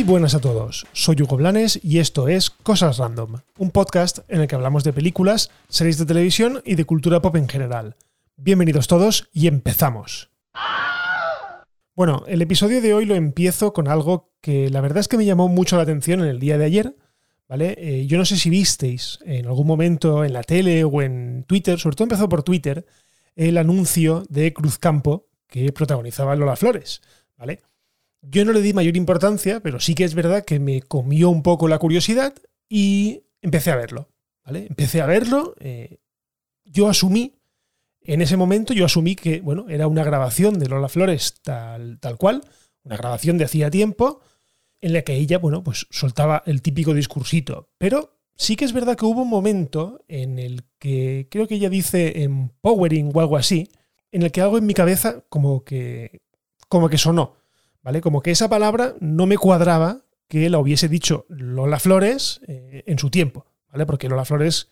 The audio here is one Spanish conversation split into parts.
Muy buenas a todos, soy Hugo Blanes y esto es Cosas Random, un podcast en el que hablamos de películas, series de televisión y de cultura pop en general. Bienvenidos todos y empezamos. Bueno, el episodio de hoy lo empiezo con algo que la verdad es que me llamó mucho la atención en el día de ayer, ¿vale? Eh, yo no sé si visteis en algún momento en la tele o en Twitter, sobre todo empezó por Twitter, el anuncio de Cruzcampo que protagonizaba Lola Flores, ¿vale? Yo no le di mayor importancia, pero sí que es verdad que me comió un poco la curiosidad y empecé a verlo. Empecé a verlo. Eh, yo asumí, en ese momento, yo asumí que bueno, era una grabación de Lola Flores tal, tal cual, una grabación de hacía tiempo, en la que ella, bueno, pues soltaba el típico discursito. Pero sí que es verdad que hubo un momento en el que creo que ella dice empowering o algo así, en el que algo en mi cabeza como que, como que sonó. ¿Vale? Como que esa palabra no me cuadraba que la hubiese dicho Lola Flores eh, en su tiempo, ¿vale? Porque Lola Flores,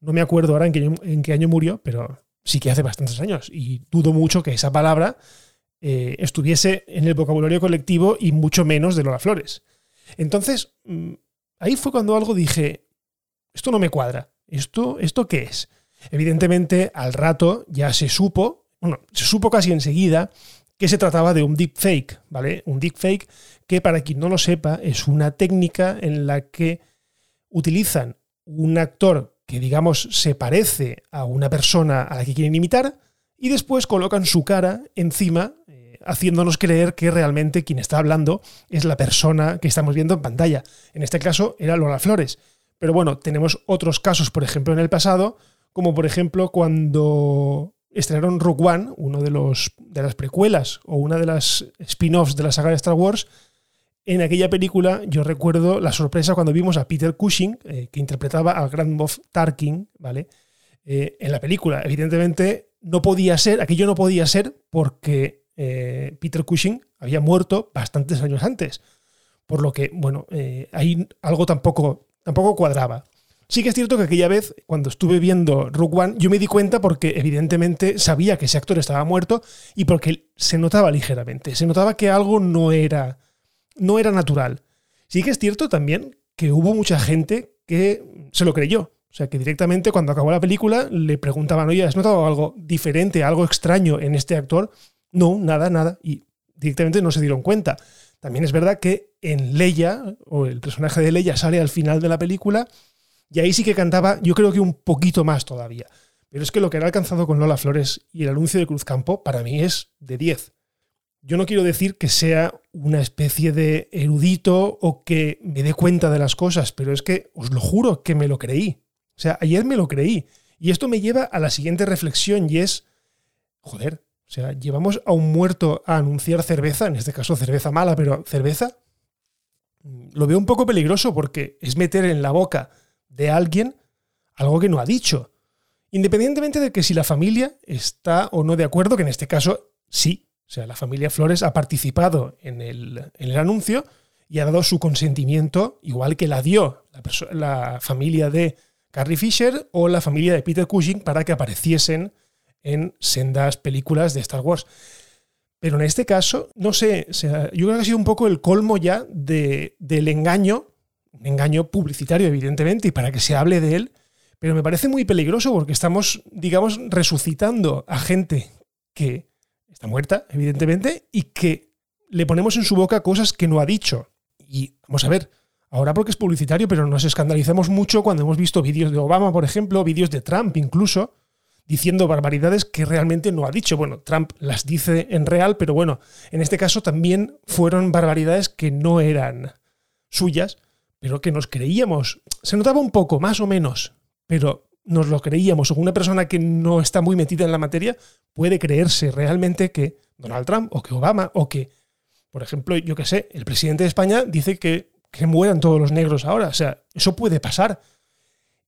no me acuerdo ahora en qué, en qué, año murió, pero sí que hace bastantes años y dudo mucho que esa palabra eh, estuviese en el vocabulario colectivo y mucho menos de Lola Flores. Entonces, mm, ahí fue cuando algo dije, esto no me cuadra, ¿esto, esto qué es? Evidentemente, al rato ya se supo, bueno, se supo casi enseguida que se trataba de un deepfake, ¿vale? Un deepfake que, para quien no lo sepa, es una técnica en la que utilizan un actor que, digamos, se parece a una persona a la que quieren imitar y después colocan su cara encima, eh, haciéndonos creer que realmente quien está hablando es la persona que estamos viendo en pantalla. En este caso era Lola Flores. Pero bueno, tenemos otros casos, por ejemplo, en el pasado, como por ejemplo cuando estrenaron Rogue One, uno de, de las precuelas o una de las spin-offs de la saga de Star Wars. En aquella película yo recuerdo la sorpresa cuando vimos a Peter Cushing, eh, que interpretaba al Grand Moff Tarkin, ¿vale? Eh, en la película. Evidentemente no podía ser, aquello no podía ser porque eh, Peter Cushing había muerto bastantes años antes. Por lo que, bueno, ahí algo tampoco, tampoco cuadraba. Sí que es cierto que aquella vez, cuando estuve viendo Rogue One, yo me di cuenta porque evidentemente sabía que ese actor estaba muerto y porque se notaba ligeramente. Se notaba que algo no era, no era natural. Sí que es cierto también que hubo mucha gente que se lo creyó. O sea, que directamente cuando acabó la película le preguntaban, oye, ¿has notado algo diferente, algo extraño en este actor? No, nada, nada. Y directamente no se dieron cuenta. También es verdad que en Leia, o el personaje de Leia sale al final de la película y ahí sí que cantaba, yo creo que un poquito más todavía. Pero es que lo que ha alcanzado con Lola Flores y el anuncio de Cruzcampo para mí es de 10. Yo no quiero decir que sea una especie de erudito o que me dé cuenta de las cosas, pero es que os lo juro que me lo creí. O sea, ayer me lo creí. Y esto me lleva a la siguiente reflexión y es, joder, o sea, llevamos a un muerto a anunciar cerveza, en este caso cerveza mala, pero cerveza. Lo veo un poco peligroso porque es meter en la boca de alguien algo que no ha dicho. Independientemente de que si la familia está o no de acuerdo, que en este caso sí. O sea, la familia Flores ha participado en el, anuncio y ha dado su consentimiento, igual que la dio la, la, familia de Carrie Fisher o la familia de Peter Cushing para que apareciesen en sendas películas de Star Wars. Pero en este caso, no sé, yo creo que ha sido un poco el colmo ya de, del engaño un engaño publicitario, evidentemente, y para que se hable de él, pero me parece muy peligroso porque estamos, digamos, resucitando a gente que está muerta, evidentemente, y que le ponemos en su boca cosas que no ha dicho. Y vamos a ver, ahora porque es publicitario, pero nos escandalizamos mucho cuando hemos visto vídeos de Obama, por ejemplo, vídeos de Trump incluso, diciendo barbaridades que realmente no ha dicho. Bueno, Trump las dice en real, pero bueno, en este caso también fueron barbaridades que no eran suyas pero que nos creíamos. Se notaba un poco, más o menos, pero nos lo creíamos. O una persona que no está muy metida en la materia puede creerse realmente que Donald Trump o que Obama o que, por ejemplo, yo qué sé, el presidente de España dice que, que mueran todos los negros ahora. O sea, eso puede pasar.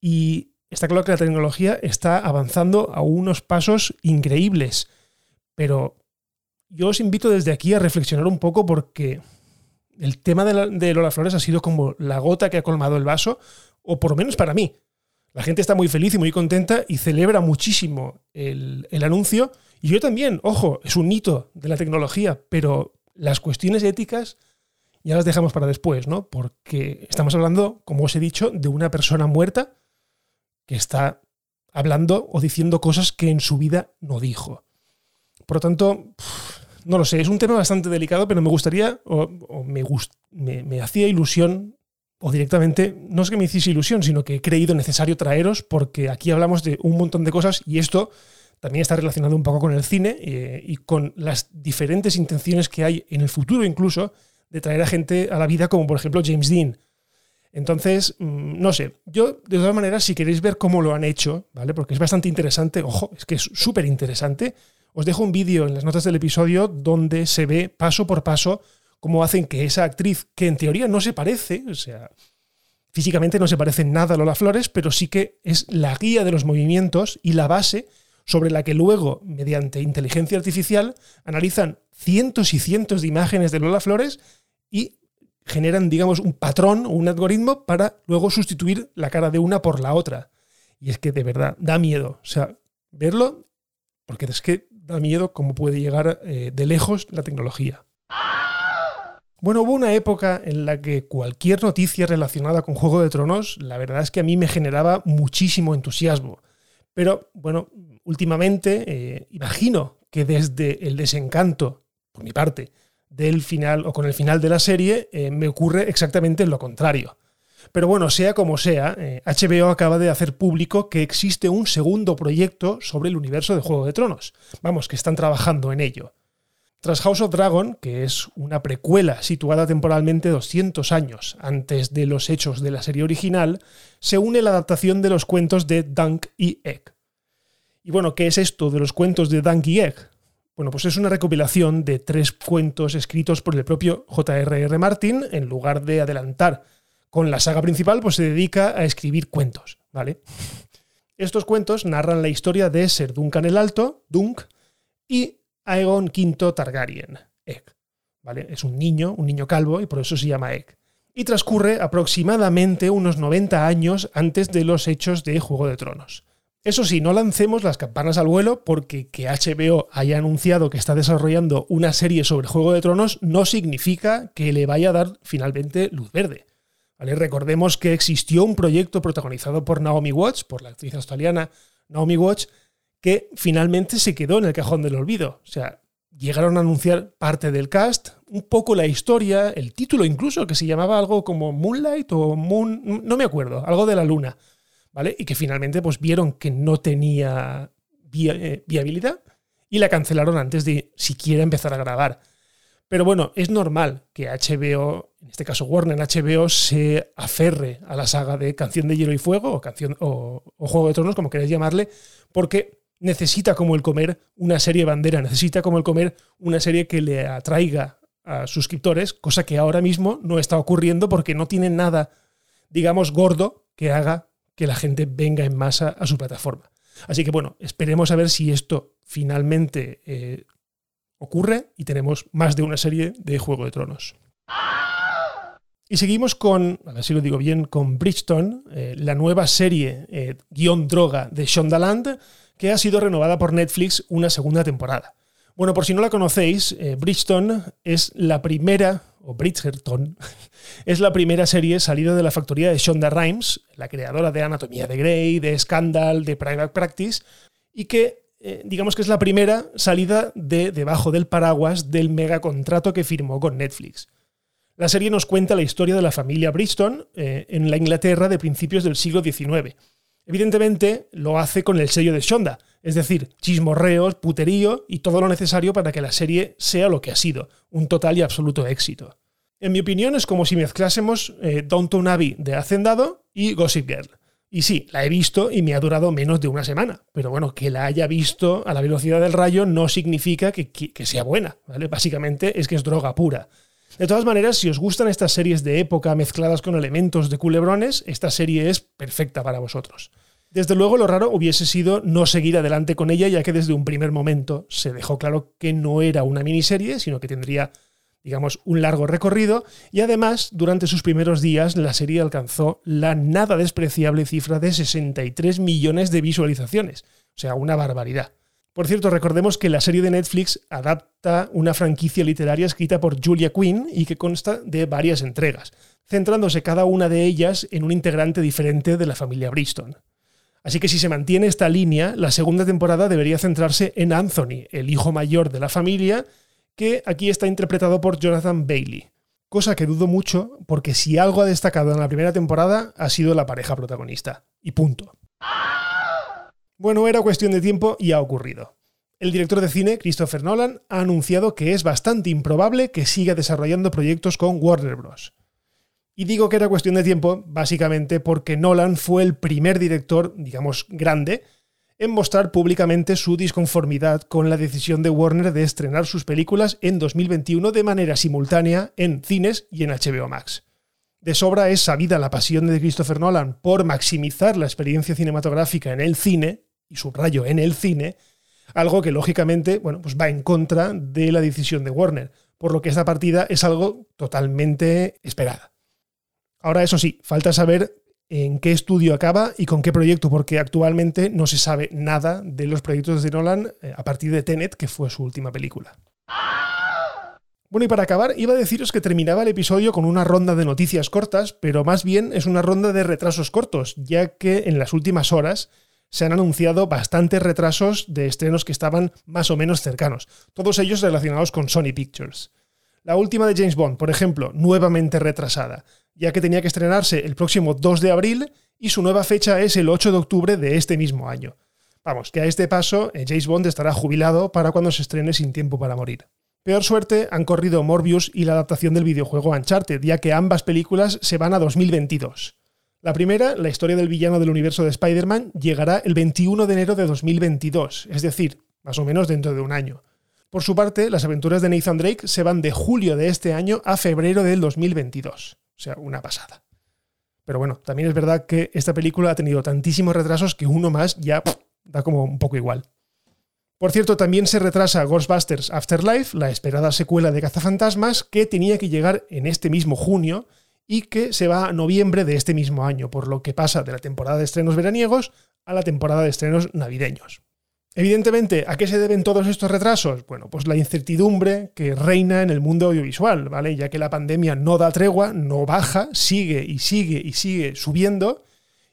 Y está claro que la tecnología está avanzando a unos pasos increíbles. Pero yo os invito desde aquí a reflexionar un poco porque el tema de, Lola Flores ha sido como la gota que ha colmado el vaso, o por lo menos para mí. La gente está muy feliz y muy contenta y celebra muchísimo el, anuncio. Y yo también, ojo, es un hito de la tecnología, pero las cuestiones éticas ya las dejamos para después, ¿no? Porque estamos hablando, como os he dicho, de una persona muerta que está hablando o diciendo cosas que en su vida no dijo. Por lo tanto, no lo sé, es un tema bastante delicado, pero me gustaría, o, me, me, hacía ilusión, o directamente, no es que me hiciese ilusión, sino que he creído necesario traeros, porque aquí hablamos de un montón de cosas y esto también está relacionado un poco con el cine eh, y con las diferentes intenciones que hay en el futuro incluso de traer a gente a la vida, como por ejemplo James Dean. Entonces, mm, no sé, yo de todas maneras, si queréis ver cómo lo han hecho, ¿vale? Porque es bastante interesante, ojo, es que es súper interesante, os dejo un vídeo en las notas del episodio donde se ve paso por paso cómo hacen que esa actriz, que en teoría no se parece, o sea, físicamente no se parece nada a Lola Flores, pero sí que es la guía de los movimientos y la base sobre la que luego, mediante inteligencia artificial, analizan cientos y cientos de imágenes de Lola Flores y generan, digamos, un patrón o un algoritmo para luego sustituir la cara de una por la otra. Y es que de verdad da miedo. O sea, verlo, porque es que da miedo cómo puede llegar eh, de lejos la tecnología. Bueno, hubo una época en la que cualquier noticia relacionada con Juego de Tronos, la verdad es que a mí me generaba muchísimo entusiasmo. Pero bueno, últimamente eh, imagino que desde el desencanto, por mi parte, del final o con el final de la serie, eh, me ocurre exactamente lo contrario. Pero bueno, sea como sea, HBO eh, acaba de hacer público que existe un segundo proyecto sobre el universo de Juego de Tronos. Vamos, que están trabajando en ello. Tras House of Dragon, que es una precuela situada temporalmente 200 años antes de los hechos de la serie original, se une la adaptación de los cuentos de Dunk y Egg. Y bueno, ¿qué es esto de los cuentos de Dunk y Egg? Bueno, pues es una recopilación de tres cuentos escritos por el propio J.R.R. Martin. En lugar de adelantar con la saga principal, pues se dedica a escribir cuentos, ¿vale? Estos cuentos narran la historia de Ser Duncan el Alto, Dunk, y Aegon V Targaryen, Egg. ¿vale? Es un niño, un niño calvo, y por eso se llama Egg. Y transcurre aproximadamente unos 90 años antes de los hechos de Juego de Tronos. Eso sí, no lancemos las campanas al vuelo porque que HBO haya anunciado que está desarrollando una serie sobre Juego de Tronos no significa que le vaya a dar finalmente luz verde. Recordemos que existió un proyecto protagonizado por Naomi Watts, por la actriz australiana Naomi Watts, que finalmente se quedó en el cajón del olvido. O sea, llegaron a anunciar parte del cast, un poco la historia, el título incluso, que se llamaba algo como Moonlight o Moon, no me acuerdo, algo de la luna. ¿vale? Y que finalmente pues vieron que no tenía eh, viabilidad y la cancelaron antes de siquiera empezar a grabar. Pero bueno, es normal que HBO, en este caso Warner HBO, se aferre a la saga de Canción de Hielo y Fuego o, Juego de Tronos, como queréis llamarle, porque necesita como el comer una serie bandera, necesita como el comer una serie que le atraiga a suscriptores, cosa que ahora mismo no está ocurriendo porque no tiene nada, digamos, gordo que haga que la gente venga en masa a su plataforma. Así que bueno, esperemos a ver si esto finalmente eh, ocurre y tenemos más de una serie de Juego de Tronos. Y seguimos con, a ver si lo digo bien, con Bridgestone, eh, la nueva serie eh, guion droga de Shondaland, que ha sido renovada por Netflix una segunda temporada. Bueno, por si no la conocéis, Bridgestone es la primera o Bridgerton, es la primera serie salida de la factoría de Shonda Rhimes, la creadora de Anatomía de Grey, de Scandal, de Private Practice, y que eh, digamos que es la primera salida de debajo del paraguas del megacontrato que firmó con Netflix. La serie nos cuenta la historia de la familia Bridgestone eh, en la Inglaterra de principios del siglo XIX. Evidentemente lo hace con el sello de Shonda, es decir, chismorreos, puterío y todo lo necesario para que la serie sea lo que ha sido, un total y absoluto éxito. En mi opinión es como si mezclásemos eh, Downton Abbey de Hacendado y Gossip Girl. Y sí, la he visto y me ha durado menos de una semana. Pero bueno, que la haya visto a la velocidad del rayo no significa que, que, sea buena. ¿vale? Básicamente es que es droga pura. De todas maneras, si os gustan estas series de época mezcladas con elementos de culebrones, esta serie es perfecta para vosotros. Desde luego, lo raro hubiese sido no seguir adelante con ella, ya que desde un primer momento se dejó claro que no era una miniserie, sino que tendría, digamos, un largo recorrido, y además, durante sus primeros días, la serie alcanzó la nada despreciable cifra de 63 millones de visualizaciones, o sea, una barbaridad. Por cierto, recordemos que la serie de Netflix adapta una franquicia literaria escrita por Julia Quinn y que consta de varias entregas, centrándose cada una de ellas en un integrante diferente de la familia Bristol. Así que si se mantiene esta línea, la segunda temporada debería centrarse en Anthony, el hijo mayor de la familia, que aquí está interpretado por Jonathan Bailey. Cosa que dudo mucho, porque si algo ha destacado en la primera temporada ha sido la pareja protagonista. Y punto. Bueno, era cuestión de tiempo y ha ocurrido. El director de cine, Christopher Nolan, ha anunciado que es bastante improbable que siga desarrollando proyectos con Warner Bros. Y digo que era cuestión de tiempo, básicamente porque Nolan fue el primer director, digamos, grande, en mostrar públicamente su disconformidad con la decisión de Warner de estrenar sus películas en 2021 de manera simultánea en cines y en HBO Max. De sobra es sabida la pasión de Christopher Nolan por maximizar la experiencia cinematográfica en el cine, y subrayo en el cine, algo que lógicamente bueno, pues va en contra de la decisión de Warner, por lo que esta partida es algo totalmente esperada. Ahora, eso sí, falta saber en qué estudio acaba y con qué proyecto, porque actualmente no se sabe nada de los proyectos de Nolan eh, a partir de Tenet, que fue su última película. Bueno, y para acabar, iba a deciros que terminaba el episodio con una ronda de noticias cortas, pero más bien es una ronda de retrasos cortos, ya que en las últimas horas se han anunciado bastantes retrasos de estrenos que estaban más o menos cercanos, todos ellos relacionados con Sony Pictures. La última de James Bond, por ejemplo, nuevamente retrasada, ya que tenía que estrenarse el próximo 2 de abril y su nueva fecha es el 8 de octubre de este mismo año. Vamos, que a este paso eh, James Bond estará jubilado para cuando se estrene Sin Tiempo para Morir. Peor suerte han corrido Morbius y la adaptación del videojuego Uncharted, ya que ambas películas se van a 2022. La primera, la historia del villano del universo de Spider-Man, llegará el 21 de enero de 2022, es decir, más o menos dentro de un año. Por su parte, las aventuras de Nathan Drake se van de julio de este año a febrero del 2022. O sea, una pasada. Pero bueno, también es verdad que esta película ha tenido tantísimos retrasos que uno más ya da como un poco igual. Por cierto, también se retrasa Ghostbusters Afterlife, la esperada secuela de Cazafantasmas, que tenía que llegar en este mismo junio y que se va a noviembre de este mismo año, por lo que pasa de la temporada de estrenos veraniegos a la temporada de estrenos navideños. Evidentemente, ¿a qué se deben todos estos retrasos? Bueno, pues la incertidumbre que reina en el mundo audiovisual, ¿vale? Ya que la pandemia no da tregua, no baja, sigue y sigue y sigue subiendo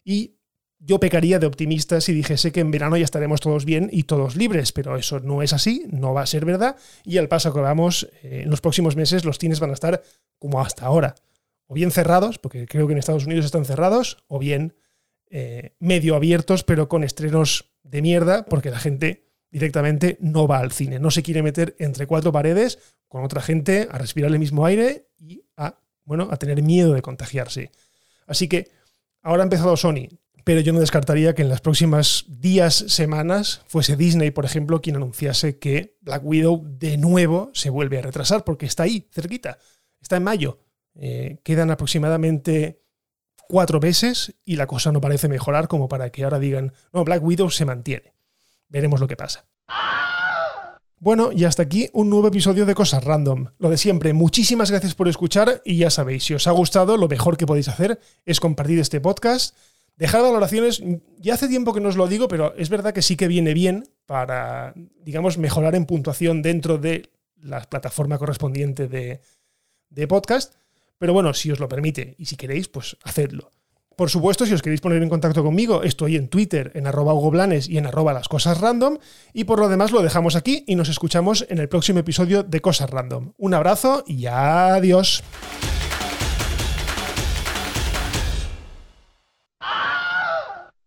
y yo pecaría de optimista si dijese que en verano ya estaremos todos bien y todos libres, pero eso no es así, no va a ser verdad y al paso que vamos, eh, en los próximos meses los cines van a estar como hasta ahora o bien cerrados, porque creo que en Estados Unidos están cerrados, o bien eh, medio abiertos, pero con estrenos de mierda, porque la gente directamente no va al cine, no se quiere meter entre cuatro paredes con otra gente a respirar el mismo aire y a, bueno, a tener miedo de contagiarse. Así que ahora ha empezado Sony, pero yo no descartaría que en las próximas días, semanas, fuese Disney, por ejemplo, quien anunciase que Black Widow de nuevo se vuelve a retrasar, porque está ahí, cerquita, está en mayo. Eh, quedan aproximadamente cuatro meses y la cosa no parece mejorar como para que ahora digan, no, Black Widow se mantiene. Veremos lo que pasa. Bueno, y hasta aquí un nuevo episodio de Cosas Random. Lo de siempre, muchísimas gracias por escuchar y ya sabéis, si os ha gustado, lo mejor que podéis hacer es compartir este podcast, dejar valoraciones, ya hace tiempo que no os lo digo, pero es verdad que sí que viene bien para, digamos, mejorar en puntuación dentro de la plataforma correspondiente de, de podcast. Pero bueno, si os lo permite y si queréis, pues hacedlo. Por supuesto, si os queréis poner en contacto conmigo, estoy en Twitter, en arroba Blanes y en arroba las cosas random. Y por lo demás lo dejamos aquí y nos escuchamos en el próximo episodio de Cosas Random. Un abrazo y adiós.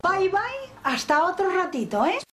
Bye bye, hasta otro ratito, ¿eh?